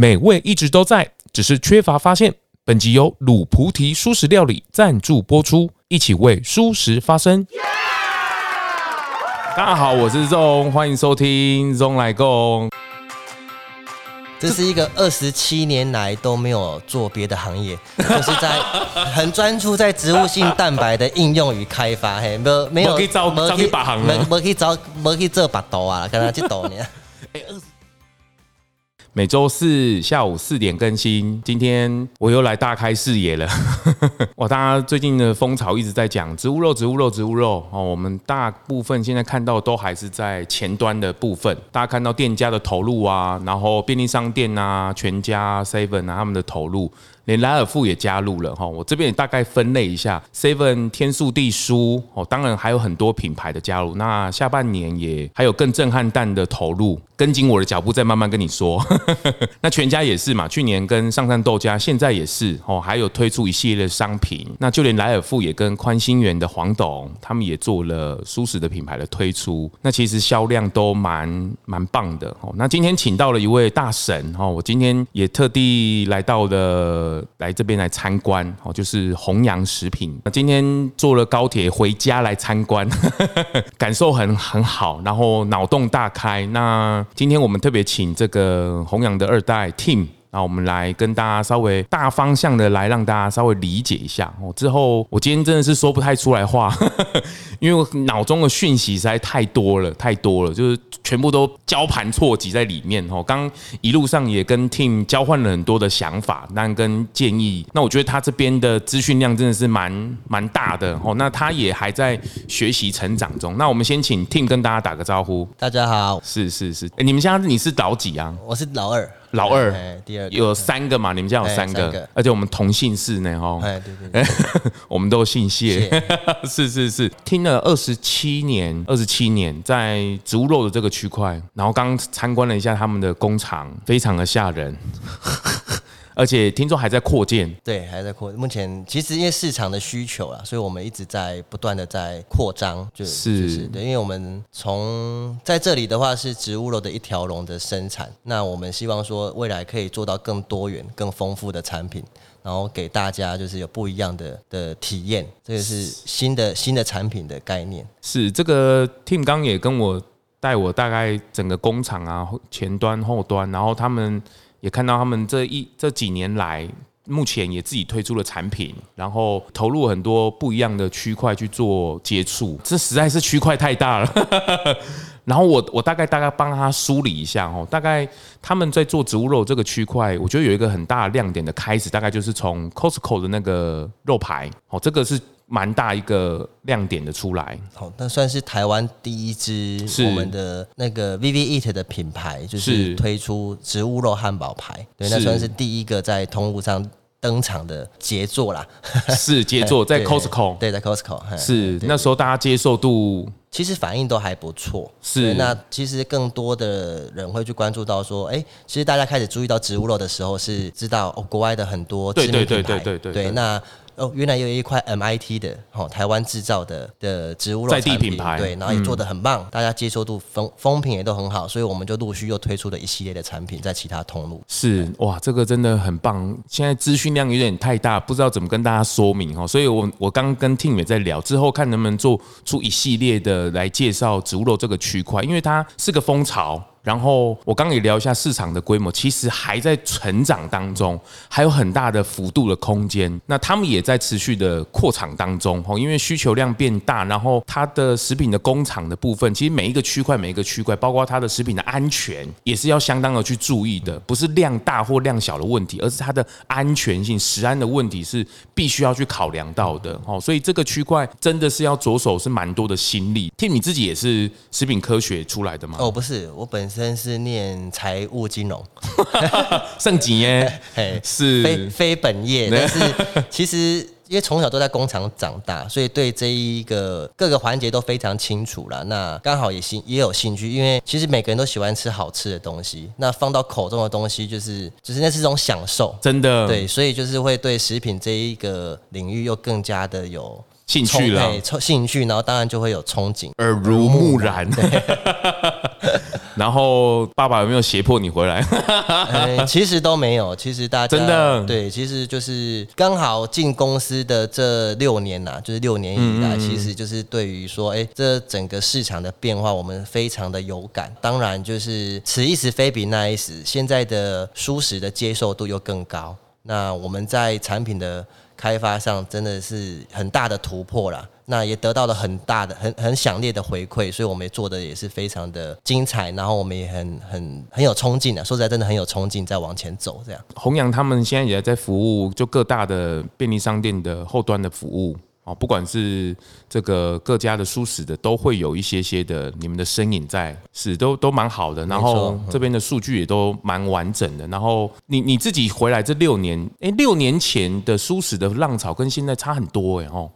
美味一直都在，只是缺乏发现。本集由鲁菩提蔬食料理赞助播出，一起为蔬食发声。大家好，我是 ZONG，欢迎收听 ZONG 咙来共。这是一个二十七年来都没有做别的行业，就是在很专注在植物性蛋白的应用与开发。嘿，没有没有，没去找没去把行，没没去找没去做把刀啊，刚刚去刀呢。每周四下午四点更新。今天我又来大开视野了。哇，大家最近的风潮一直在讲植物肉、植物肉、植物肉哦。我们大部分现在看到都还是在前端的部分。大家看到店家的投入啊，然后便利商店啊、全家、Seven 啊他们的投入。连莱尔富也加入了哈，我这边也大概分类一下，Seven 天素地舒哦，当然还有很多品牌的加入。那下半年也还有更震撼弹的投入，跟紧我的脚步再慢慢跟你说。那全家也是嘛，去年跟上善豆家，现在也是哦，还有推出一系列的商品。那就连莱尔富也跟宽心园的黄董，他们也做了舒适的品牌的推出。那其实销量都蛮蛮棒的哦。那今天请到了一位大神哦，我今天也特地来到了。来这边来参观哦，就是弘洋食品。那今天坐了高铁回家来参观，感受很很好，然后脑洞大开。那今天我们特别请这个弘扬的二代 Team。那我们来跟大家稍微大方向的来让大家稍微理解一下哦。之后我今天真的是说不太出来话，因为我脑中的讯息实在太多了，太多了，就是全部都交盘错击在里面哦。刚一路上也跟 Tim 交换了很多的想法，那跟建议。那我觉得他这边的资讯量真的是蛮蛮大的哦。那他也还在学习成长中。那我们先请 Tim 跟大家打个招呼。大家好，是是是，欸，你们家你是老几啊？我是老二。老二，第二有三个嘛？你们家有三个，而且我们同姓氏呢，哈。哎，对对对，我们都姓谢。是是是，听了二十七年，二十七年在植物肉的这个区块，然后刚参观了一下他们的工厂，非常的吓人。而且听众还在扩建，对，还在扩。目前其实因为市场的需求啊，所以我们一直在不断的在扩张，就是，就是对，因为我们从在这里的话是植物肉的一条龙的生产，那我们希望说未来可以做到更多元、更丰富的产品，然后给大家就是有不一样的的体验。这个是新的新的产品的概念。是这个 Tim 刚也跟我带我大概整个工厂啊，前端、后端，然后他们。也看到他们这一这几年来，目前也自己推出了产品，然后投入很多不一样的区块去做接触，这实在是区块太大了。然后我我大概大概帮他梳理一下哦，大概他们在做植物肉这个区块，我觉得有一个很大的亮点的开始，大概就是从 Costco 的那个肉排哦，这个是。蛮大一个亮点的出来，好，那算是台湾第一支我们的那个 Eat 的品牌，就是。推出植物肉汉堡排，对，那算是第一个在通路上登场的杰作啦。是 杰作，在 Costco，对，在 Costco，是那时候大家接受度其实反应都还不错。是，那其实更多的人会去关注到说，哎，其实大家开始注意到植物肉的时候，是知道哦，国外的很多知名品牌，对对对对对对，对，那。哦，原来有一块 MIT 的哦，台湾制造的的植物肉在地品牌，对，然后也做的很棒，嗯、大家接受度风风评也都很好，所以我们就陆续又推出了一系列的产品在其他通路。是哇，这个真的很棒。现在资讯量有点太大，不知道怎么跟大家说明哦，所以我我刚跟 Tim 也在聊，之后看能不能做出一系列的来介绍植物肉这个区块，因为它是个风潮。然后我刚也聊一下市场的规模，其实还在成长当中，还有很大的幅度的空间。那他们也在持续的扩厂当中，哦因为需求量变大，然后它的食品的工厂的部分，其实每一个区块每一个区块，包括它的食品的安全，也是要相当的去注意的，不是量大或量小的问题，而是它的安全性、食安的问题是必须要去考量到的。哦，所以这个区块真的是要着手是蛮多的心力。Tim 你自己也是食品科学出来的吗？哦，不是，我本身。真是念财务金融，圣级耶，是。非非本业，但是其实因为从小都在工厂长大，所以对这一个各个环节都非常清楚了。那刚好也兴也有兴趣，因为其实每个人都喜欢吃好吃的东西，那放到口中的东西就是就是那是一种享受，真的。对，所以就是会对食品这一个领域又更加的有兴趣了，兴趣，然后当然就会有憧憬，耳濡目染。然后爸爸有没有胁迫你回来？欸、其实都没有，其实大家真的对，其实就是刚好进公司的这六年呐、啊，就是六年以来，嗯嗯嗯其实就是对于说，哎、欸，这整个市场的变化，我们非常的有感。当然，就是此一时非彼那一时，现在的舒适的接受度又更高。那我们在产品的开发上真的是很大的突破啦，那也得到了很大的、很很强烈的回馈，所以我们也做的也是非常的精彩，然后我们也很很很有冲劲的！说实在，真的很有冲劲，在往前走这样。弘扬他们现在也在服务，就各大的便利商店的后端的服务。哦，不管是这个各家的书史的，都会有一些些的你们的身影在，是都都蛮好的。然后这边的数据也都蛮完整的。然后你你自己回来这六年，哎，六年前的书史的浪潮跟现在差很多哎哦。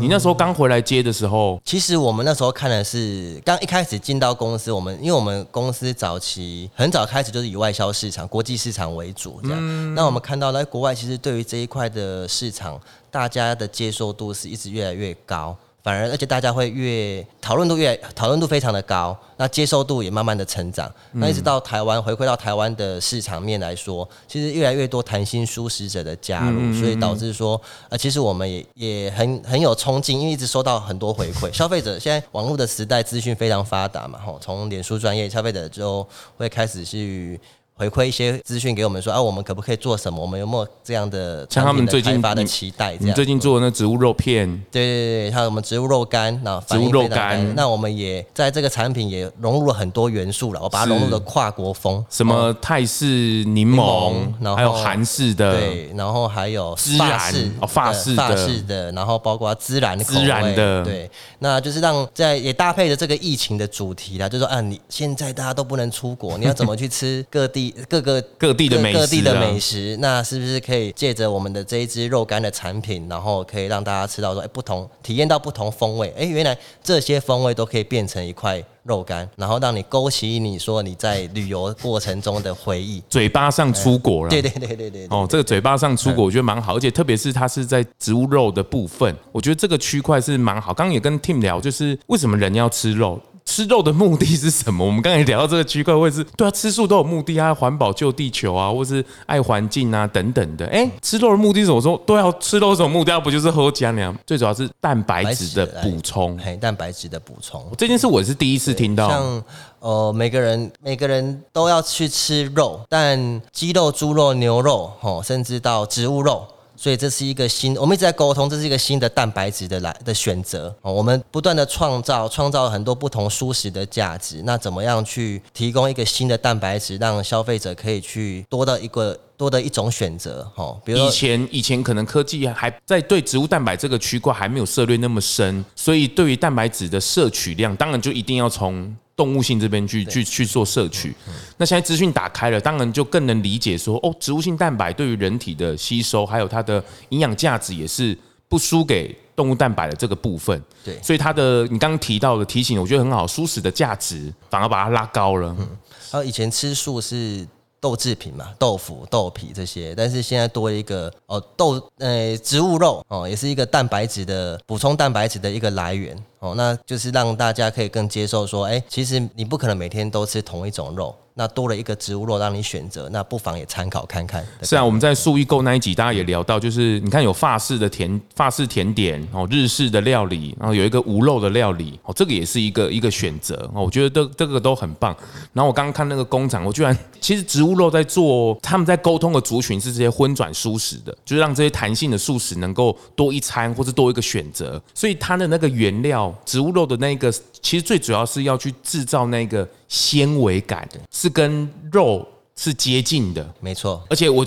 你那时候刚回来接的时候，其实我们那时候看的是刚一开始进到公司，我们因为我们公司早期很早开始就是以外销市场、国际市场为主这样。那我们看到在国外，其实对于这一块的市场。大家的接受度是一直越来越高，反而而且大家会越讨论度越讨论度非常的高，那接受度也慢慢的成长。那一直到台湾回馈到台湾的市场面来说，其实越来越多谈心蔬食者的加入，所以导致说，呃，其实我们也也很很有冲劲，因为一直收到很多回馈。消费者现在网络的时代，资讯非常发达嘛，吼，从脸书专业，消费者就会开始去。回馈一些资讯给我们说啊，我们可不可以做什么？我们有没有这样的像他们最近发的期待？你最近做的那植物肉片，对对对，还有我们植物肉干，那植物肉干，那我们也在这个产品也融入了很多元素了。我把它融入了跨国风，什么泰式柠檬，然后还有韩式的，对，然后还有孜然哦，法式法式的，然后包括孜然的孜然的，对，那就是让在也搭配着这个疫情的主题啦，就是说啊，你现在大家都不能出国，你要怎么去吃各地各个。各地的美食，各地的美食，那是不是可以借着我们的这一支肉干的产品，然后可以让大家吃到说，哎，不同体验到不同风味，哎，原来这些风味都可以变成一块肉干，然后让你勾起你说你在旅游过程中的回忆，嘴巴上出果了，对对对对对对，哦，这个嘴巴上出果，我觉得蛮好，而且特别是它是在植物肉的部分，我觉得这个区块是蛮好。刚刚也跟 Tim 聊，就是为什么人要吃肉？吃肉的目的是什么？我们刚才聊到这个区块，会是对啊，吃素都有目的啊，环保救地球啊，或是爱环境啊等等的。哎、欸，吃肉的目的是什么？我说对啊，吃肉什么目的？不就是喝加粮？最主要是蛋白质的补充，嘿，蛋白质的补充。这件事我是第一次听到。像呃，每个人每个人都要去吃肉，但鸡肉、猪肉、牛肉，哦，甚至到植物肉。所以这是一个新，我们一直在沟通，这是一个新的蛋白质的来的选择。我们不断的创造，创造很多不同舒适的价值。那怎么样去提供一个新的蛋白质，让消费者可以去多的一个多的一种选择？哦，比如以前以前可能科技还在对植物蛋白这个区块还没有涉猎那么深，所以对于蛋白质的摄取量，当然就一定要从。动物性这边去去去做摄取，那现在资讯打开了，当然就更能理解说，哦，植物性蛋白对于人体的吸收，还有它的营养价值也是不输给动物蛋白的这个部分。对，所以它的你刚刚提到的提醒，我觉得很好，蔬食的价值反而把它拉高了。嗯，还有以前吃素是。豆制品嘛，豆腐、豆皮这些，但是现在多一个哦，豆呃植物肉哦，也是一个蛋白质的补充蛋白质的一个来源哦，那就是让大家可以更接受说，哎，其实你不可能每天都吃同一种肉。那多了一个植物肉让你选择，那不妨也参考看看。是啊，我们在素易购那一集，大家也聊到，就是你看有法式的甜法式甜点哦，日式的料理，然后有一个无肉的料理哦，这个也是一个一个选择哦。我觉得这这个都很棒。然后我刚刚看那个工厂，我居然其实植物肉在做，他们在沟通的族群是这些荤转素食的，就是让这些弹性的素食能够多一餐或者多一个选择。所以它的那个原料植物肉的那个，其实最主要是要去制造那个。纤维感的是跟肉是接近的，没错。而且我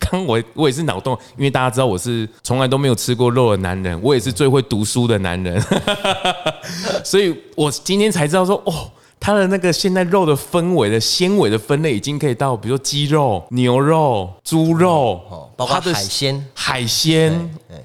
刚我我也是脑洞，因为大家知道我是从来都没有吃过肉的男人，我也是最会读书的男人，所以我今天才知道说，哦，它的那个现在肉的分围的纤维的分类已经可以到，比如说鸡肉、牛肉、猪肉，哦，包括海鲜、海鲜，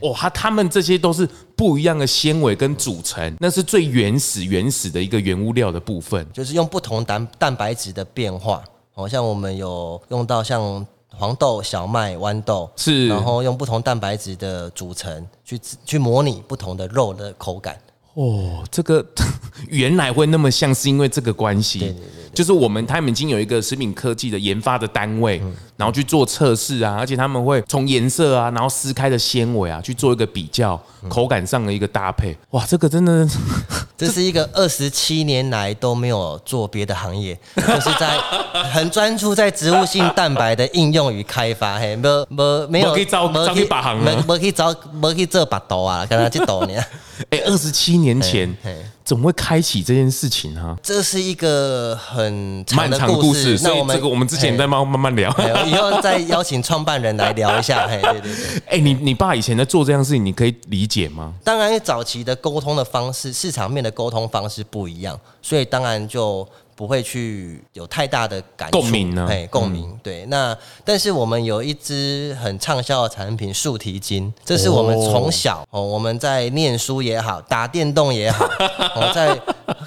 哦，它它们这些都是。不一样的纤维跟组成，那是最原始原始的一个原物料的部分，就是用不同蛋蛋白质的变化，好像我们有用到像黄豆、小麦、豌豆，是，然后用不同蛋白质的组成去去模拟不同的肉的口感。哦，这个 原来会那么像，是因为这个关系。就是我们他们已经有一个食品科技的研发的单位，然后去做测试啊，而且他们会从颜色啊，然后撕开的纤维啊，去做一个比较，口感上的一个搭配。哇，这个真的，这是一个二十七年来都没有做别的行业，就是在 很专注在植物性蛋白的应用与开发。嘿，没没没有，可以招招去把行没，没可以找，没可以做把刀啊，刚刚去刀呢。哎，二十七年前。怎么会开启这件事情啊？这是一个很漫长的故事，那我们这个我们之前再慢慢慢聊，以后再邀请创办人来聊一下。嘿，对对对。哎，你你爸以前在做这样事情，你可以理解吗？当然，早期的沟通的方式，市场面的沟通方式不一样，所以当然就。不会去有太大的感共鸣呢？哎，共鸣。对，那但是我们有一支很畅销的产品——树提筋，这是我们从小哦，我们在念书也好，打电动也好，哦，在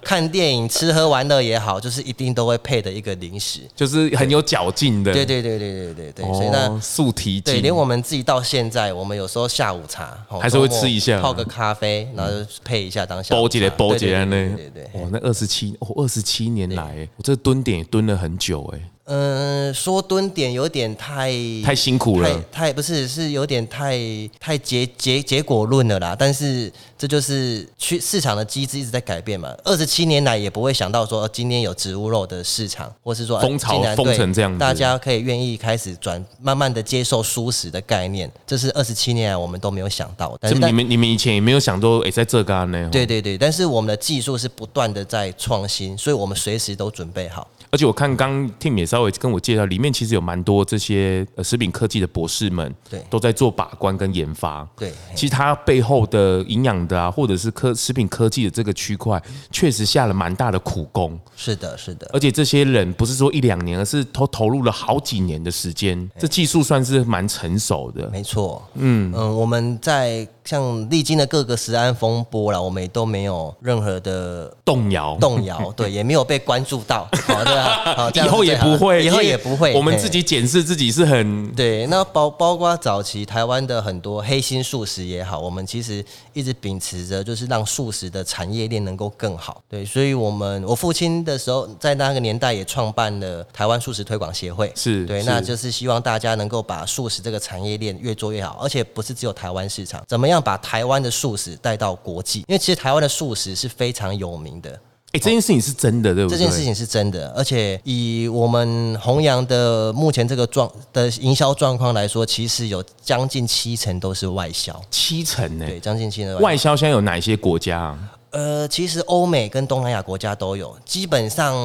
看电影、吃喝玩乐也好，就是一定都会配的一个零食，就是很有嚼劲的。对对对对对对对。所以那树提筋，对，连我们自己到现在，我们有时候下午茶还是会吃一下，泡个咖啡，然后就配一下当下。包起来，包起来呢？对对对。哦，那二十七哦，二十七年来，我这蹲点也蹲了很久哎。嗯，说蹲点有点太太辛苦了，太不是是有点太太结结结果论了啦。但是这就是去市场的机制一直在改变嘛。二十七年来也不会想到说今天有植物肉的市场，或是说风潮风成这样，大家可以愿意开始转，慢慢的接受蔬食的概念。这是二十七年来我们都没有想到的。但是你们你们以前也没有想过哎，在这干呢？对对对，但是我们的技术是不断的在创新，所以我们随时都准备好。而且我看刚 Tim 也稍微跟我介绍，里面其实有蛮多这些呃食品科技的博士们，对，都在做把关跟研发。对，其实它背后的营养的啊，或者是科食品科技的这个区块，确实下了蛮大的苦功。是的，是的。而且这些人不是说一两年，而是投投入了好几年的时间，这技术算是蛮成熟的。没错，嗯嗯，我们在。像历经了各个食安风波了，我们也都没有任何的动摇，动摇，对，也没有被关注到，好，对啊，好，以后也不会，以后也不会，我们自己检视自己是很对。那包包括早期台湾的很多黑心素食也好，我们其实一直秉持着就是让素食的产业链能够更好，对，所以我们我父亲的时候在那个年代也创办了台湾素食推广协会，是对，那就是希望大家能够把素食这个产业链越做越好，而且不是只有台湾市场，怎么样？把台湾的素食带到国际，因为其实台湾的素食是非常有名的。哎，这件事情是真的，对不对？这件事情是真的，而且以我们弘扬的目前这个状的营销状况来说，其实有将近七成都是外销。七成呢？对，将近七成外销。现在有哪些国家啊？呃，其实欧美跟东南亚国家都有，基本上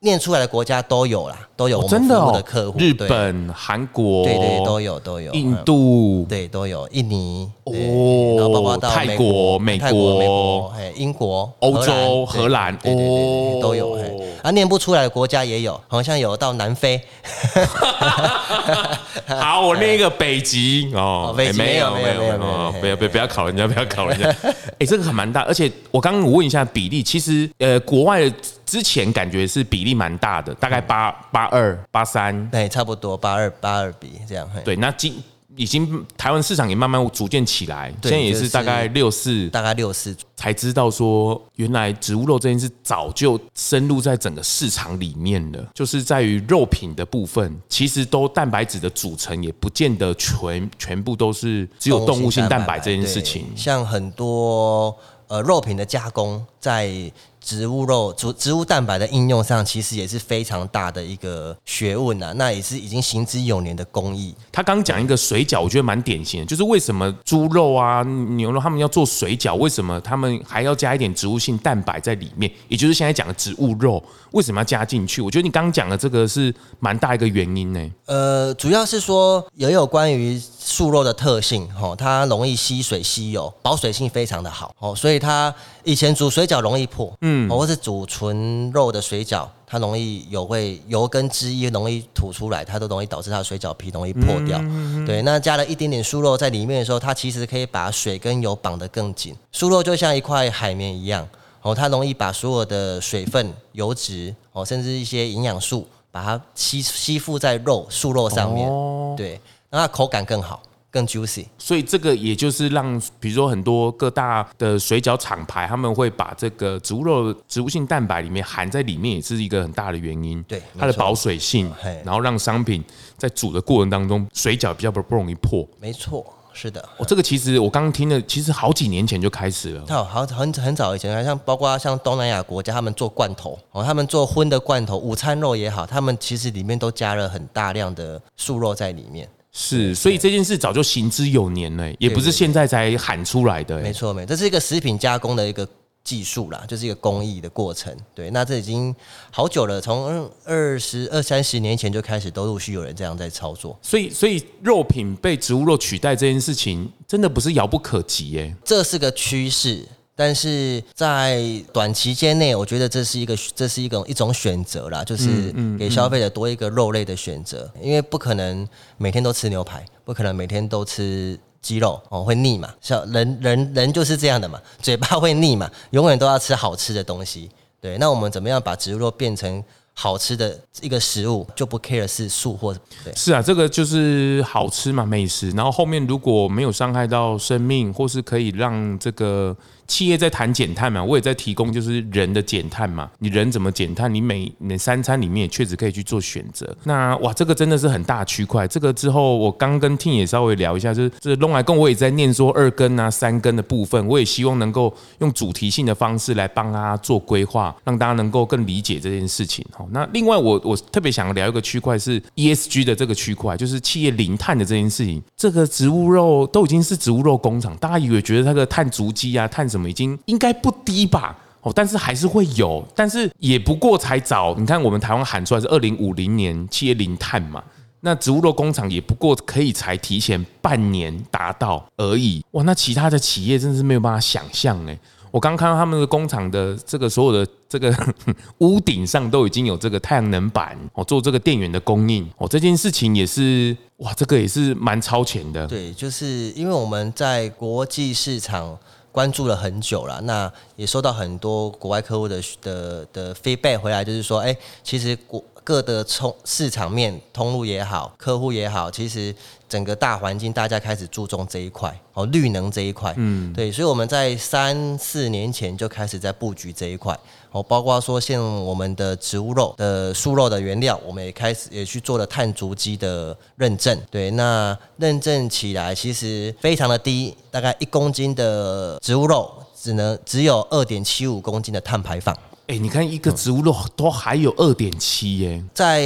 念出来的国家都有啦，都有我们服务的客户。日本、韩国，对对都有都有。印度，对都有。印尼，哦，然后包括到泰国、美国、英国、欧洲、荷兰，哦，都有。啊，念不出来的国家也有，好像有到南非。好，我念一个北极哦，北极没有没有没有没有，不要不要不要考人家，不要考人家。哎，这个还蛮大，而且我。刚刚我问一下比例，其实呃，国外的之前感觉是比例蛮大的，大概八八二八三，对，差不多八二八二比这样。对，那今已经台湾市场也慢慢逐渐起来，现在也是大概六四，大概六四，才知道说原来植物肉这件事早就深入在整个市场里面了，就是在于肉品的部分，其实都蛋白质的组成也不见得全全部都是只有动物性蛋白这件事情，像很多。呃，肉品的加工在植物肉、植植物蛋白的应用上，其实也是非常大的一个学问呐。那也是已经行之有年的工艺。他刚讲一个水饺，我觉得蛮典型的，就是为什么猪肉啊、牛肉他们要做水饺，为什么他们还要加一点植物性蛋白在里面？也就是现在讲的植物肉，为什么要加进去？我觉得你刚刚讲的这个是蛮大一个原因呢。呃，主要是说也有关于。素肉的特性，吼，它容易吸水吸油，保水性非常的好，哦，所以它以前煮水饺容易破，嗯，或是煮纯肉的水饺，它容易有会油跟汁液容易吐出来，它都容易导致它的水饺皮容易破掉。对，那加了一点点素肉在里面的时候，它其实可以把水跟油绑得更紧。素肉就像一块海绵一样，哦，它容易把所有的水分、油脂，哦，甚至一些营养素，把它吸吸附在肉素肉上面，对。让它口感更好，更 juicy。所以这个也就是让，比如说很多各大的水饺厂牌，他们会把这个植物肉、植物性蛋白里面含在里面，也是一个很大的原因。对，它的保水性，然后让商品在煮的过程当中，水饺比较不不容易破。没错。是的，我、哦、这个其实我刚刚听的，其实好几年前就开始了。好，好很很早以前，像包括像东南亚国家，他们做罐头哦，他们做荤的罐头，午餐肉也好，他们其实里面都加了很大量的素肉在里面。是，所以这件事早就行之有年了，也不是现在才喊出来的。没错，没错，这是一个食品加工的一个。技术啦，就是一个工艺的过程。对，那这已经好久了，从二十二三十年前就开始，都陆续有人这样在操作。所以，所以肉品被植物肉取代这件事情，真的不是遥不可及耶。这是个趋势，但是在短期间内，我觉得这是一个，这是一个一种选择啦，就是给消费者多一个肉类的选择，因为不可能每天都吃牛排，不可能每天都吃。肌肉哦，会腻嘛？像人人人就是这样的嘛，嘴巴会腻嘛，永远都要吃好吃的东西。对，那我们怎么样把植物肉变成好吃的一个食物，就不 care 是素或对？是啊，这个就是好吃嘛，美食。然后后面如果没有伤害到生命，或是可以让这个。企业在谈减碳嘛，我也在提供就是人的减碳嘛。你人怎么减碳？你每每三餐里面也确实可以去做选择。那哇，这个真的是很大区块。这个之后我刚跟 Tim 也稍微聊一下，就是这龙来共我也在念说二根啊三根的部分，我也希望能够用主题性的方式来帮大家做规划，让大家能够更理解这件事情。好，那另外我我特别想聊一个区块是 ESG 的这个区块，就是企业零碳的这件事情。这个植物肉都已经是植物肉工厂，大家以为觉得那个碳足迹啊碳。怎么已经应该不低吧？哦，但是还是会有，但是也不过才早。你看，我们台湾喊出来是二零五零年企业零碳嘛，那植物肉工厂也不过可以才提前半年达到而已。哇，那其他的企业真的是没有办法想象哎。我刚看到他们的工厂的这个所有的这个 屋顶上都已经有这个太阳能板哦，做这个电源的供应哦，这件事情也是哇，这个也是蛮超前的。对，就是因为我们在国际市场。关注了很久了，那也收到很多国外客户的的的 feedback 回来，就是说，哎，其实国各的通市场面通路也好，客户也好，其实整个大环境大家开始注重这一块哦，绿能这一块，嗯，对，所以我们在三四年前就开始在布局这一块。哦，包括说像我们的植物肉的素肉的原料，我们也开始也去做了碳足迹的认证。对，那认证起来其实非常的低，大概一公斤的植物肉只能只有二点七五公斤的碳排放。哎，你看一个植物肉都还有二点七耶，在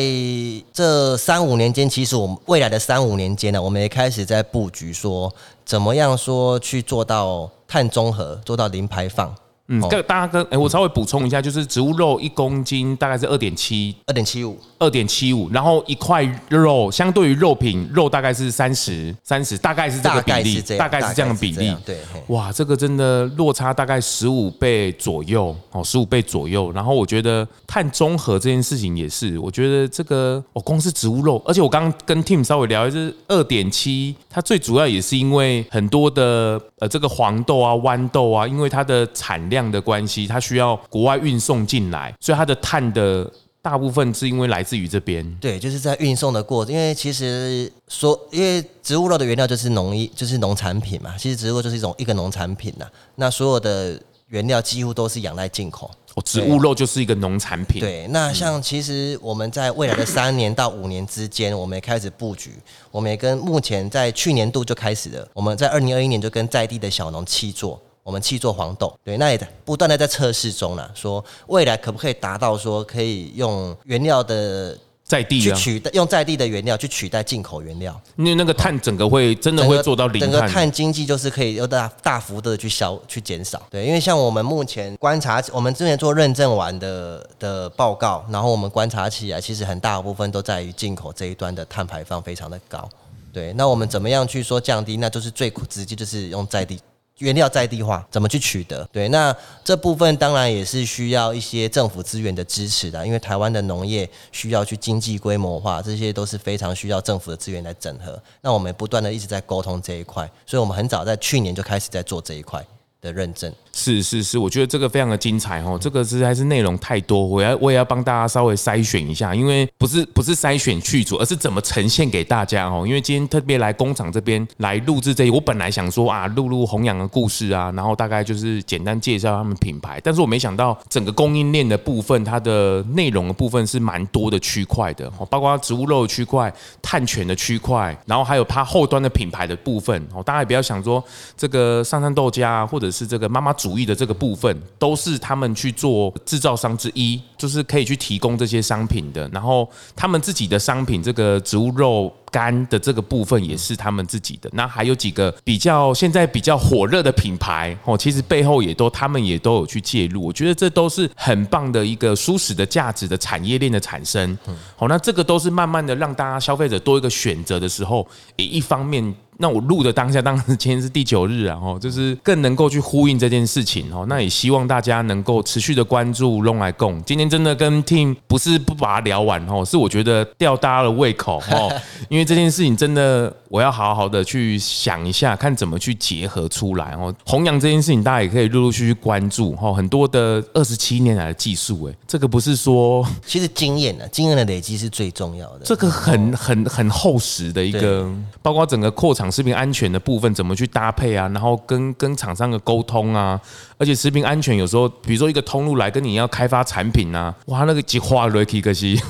这三五年间，其实我们未来的三五年间呢，我们也开始在布局说，怎么样说去做到碳中和，做到零排放。嗯，跟大家跟哎，我稍微补充一下，就是植物肉一公斤大概是二点七，二点七五，二点七五，然后一块肉相对于肉品肉大概是三十，三十大概是这个比例，大概是这样的比例。对，哇，这个真的落差大概十五倍左右，哦，十五倍左右。然后我觉得碳中和这件事情也是，我觉得这个哦，光是植物肉，而且我刚刚跟 Tim 稍微聊，就是二点七，它最主要也是因为很多的呃这个黄豆啊、豌豆啊，因为它的产量。这样的关系，它需要国外运送进来，所以它的碳的大部分是因为来自于这边。对，就是在运送的过程，因为其实说，因为植物肉的原料就是农业，就是农产品嘛。其实植物就是一种一个农产品呐。那所有的原料几乎都是仰赖进口。哦，植物肉就是一个农产品。对，那像其实我们在未来的三年到五年之间，我们也开始布局，我们也跟目前在去年度就开始了，我们在二零二一年就跟在地的小农契作。我们去做黄豆，对，那也不断的在测试中了。说未来可不可以达到说可以用原料的在地去取代，用在地的原料去取代进口原料，因为那个碳整个会真的会做到零碳，整个碳经济就是可以有大大幅度的去消去减少。对，因为像我们目前观察，我们之前做认证完的的报告，然后我们观察起来，其实很大部分都在于进口这一端的碳排放非常的高。对，那我们怎么样去说降低？那就是最直接就是用在地。原料在地化怎么去取得？对，那这部分当然也是需要一些政府资源的支持的，因为台湾的农业需要去经济规模化，这些都是非常需要政府的资源来整合。那我们不断的一直在沟通这一块，所以我们很早在去年就开始在做这一块。的认证。是是是，我觉得这个非常的精彩哦，这个实在是内容太多，我要我也要帮大家稍微筛选一下，因为不是不是筛选剧组，而是怎么呈现给大家哦。因为今天特别来工厂这边来录制这一，我本来想说啊，录录弘扬的故事啊，然后大概就是简单介绍他们品牌，但是我没想到整个供应链的部分，它的内容的部分是蛮多的区块的哦，包括植物肉的区块、碳权的区块，然后还有它后端的品牌的部分哦。大家也不要想说这个上山豆家或者是这个妈妈主义的这个部分。都是他们去做制造商之一，就是可以去提供这些商品的。然后他们自己的商品，这个植物肉干的这个部分也是他们自己的。那还有几个比较现在比较火热的品牌哦，其实背后也都他们也都有去介入。我觉得这都是很棒的一个舒适的价值的产业链的产生。好，那这个都是慢慢的让大家消费者多一个选择的时候，也一方面。那我录的当下，当然今天是第九日啊，哦，就是更能够去呼应这件事情哦。那也希望大家能够持续的关注龙来共。今天真的跟 Team 不是不把它聊完哦，是我觉得吊大家的胃口哦，因为这件事情真的我要好好的去想一下，看怎么去结合出来哦。弘扬这件事情，大家也可以陆陆续续关注哦。很多的二十七年来的技术，哎，这个不是说，其实经验呢，经验的累积是最重要的。这个很很很厚实的一个，包括整个扩厂。食品安全的部分怎么去搭配啊？然后跟跟厂商的沟通啊，而且食品安全有时候，比如说一个通路来跟你要开发产品啊，哇，那个几花瑞奇可惜，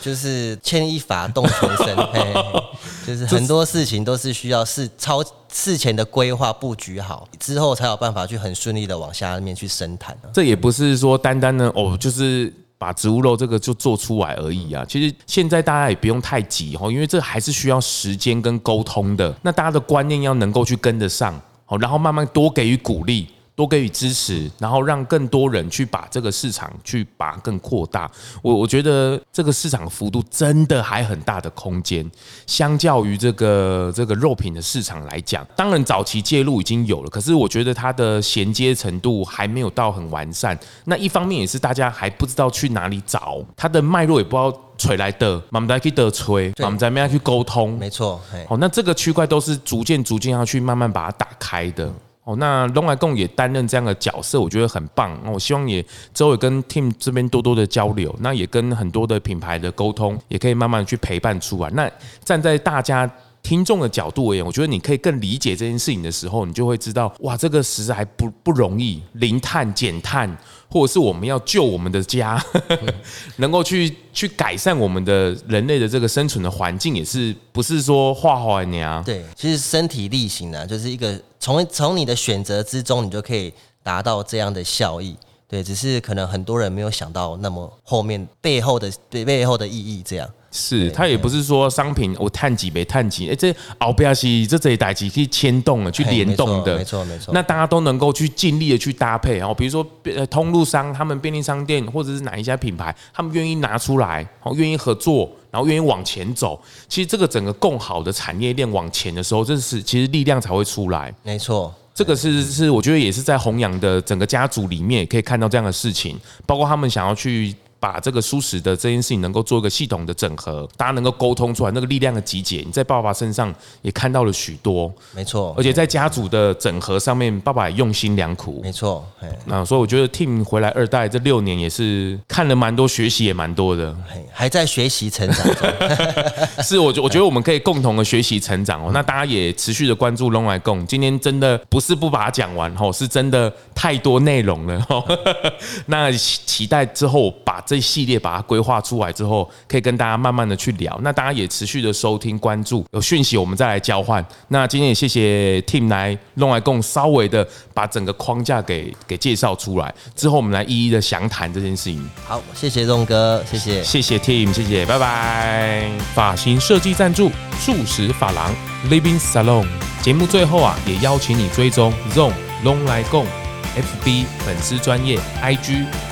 就是牵一发动全身，就是很多事情都是需要事超事前的规划布局好之后，才有办法去很顺利的往下面去生产。这也不是说单单的哦，就是。把植物肉这个就做出来而已啊，其实现在大家也不用太急哦，因为这还是需要时间跟沟通的。那大家的观念要能够去跟得上，好，然后慢慢多给予鼓励。多给予支持，然后让更多人去把这个市场去把更扩大。我我觉得这个市场幅度真的还很大的空间，相较于这个这个肉品的市场来讲，当然早期介入已经有了，可是我觉得它的衔接程度还没有到很完善。那一方面也是大家还不知道去哪里找它的脉络，也不知道吹来的，我们再去得吹，我们再慢慢去沟通。没错，好，那这个区块都是逐渐逐渐要去慢慢把它打开的。哦，那龙来共也担任这样的角色，我觉得很棒。那我希望也之后也跟 team 这边多多的交流，那也跟很多的品牌的沟通，也可以慢慢去陪伴出来。那站在大家听众的角度而言，我觉得你可以更理解这件事情的时候，你就会知道，哇，这个实在还不不容易，零碳减碳。或者是我们要救我们的家，能够去去改善我们的人类的这个生存的环境，也是不是说画画娘？对，其实身体力行呢，就是一个从从你的选择之中，你就可以达到这样的效益。对，只是可能很多人没有想到那么后面背后的对背后的意义这样。是，它也不是说商品我探几没探几，哎，这后边是这这一代机可以牵动的，去联动的，没错没错。那大家都能够去尽力的去搭配哦，比如说呃通路商，他们便利商店或者是哪一家品牌，他们愿意拿出来，哦，愿意合作，然后愿意往前走。其实这个整个更好的产业链往前的时候，这是其实力量才会出来。没错，这个是是我觉得也是在弘扬的整个家族里面也可以看到这样的事情，包括他们想要去。把这个舒适的这件事情能够做一个系统的整合，大家能够沟通出来那个力量的集结，你在爸爸身上也看到了许多，没错。而且在家族的整合上面，爸爸也用心良苦，没错。那所以我觉得 Tim 回来二代这六年也是看了蛮多，学习也蛮多的，还在学习成长中。是，我觉我觉得我们可以共同的学习成长哦。那大家也持续的关注咙来共，今天真的不是不把它讲完哦，是真的太多内容了。那期待之后把。这一系列把它规划出来之后，可以跟大家慢慢的去聊。那大家也持续的收听关注，有讯息我们再来交换。那今天也谢谢 Team 来弄来共，稍微的把整个框架给给介绍出来之后，我们来一一的详谈这件事情。好，谢谢咙哥，谢谢，谢谢 Team，谢谢，拜拜。发型设计赞助，素食发廊 Living Salon。节目最后啊，也邀请你追踪 ZONG 咙来共 FB 粉丝专业 IG。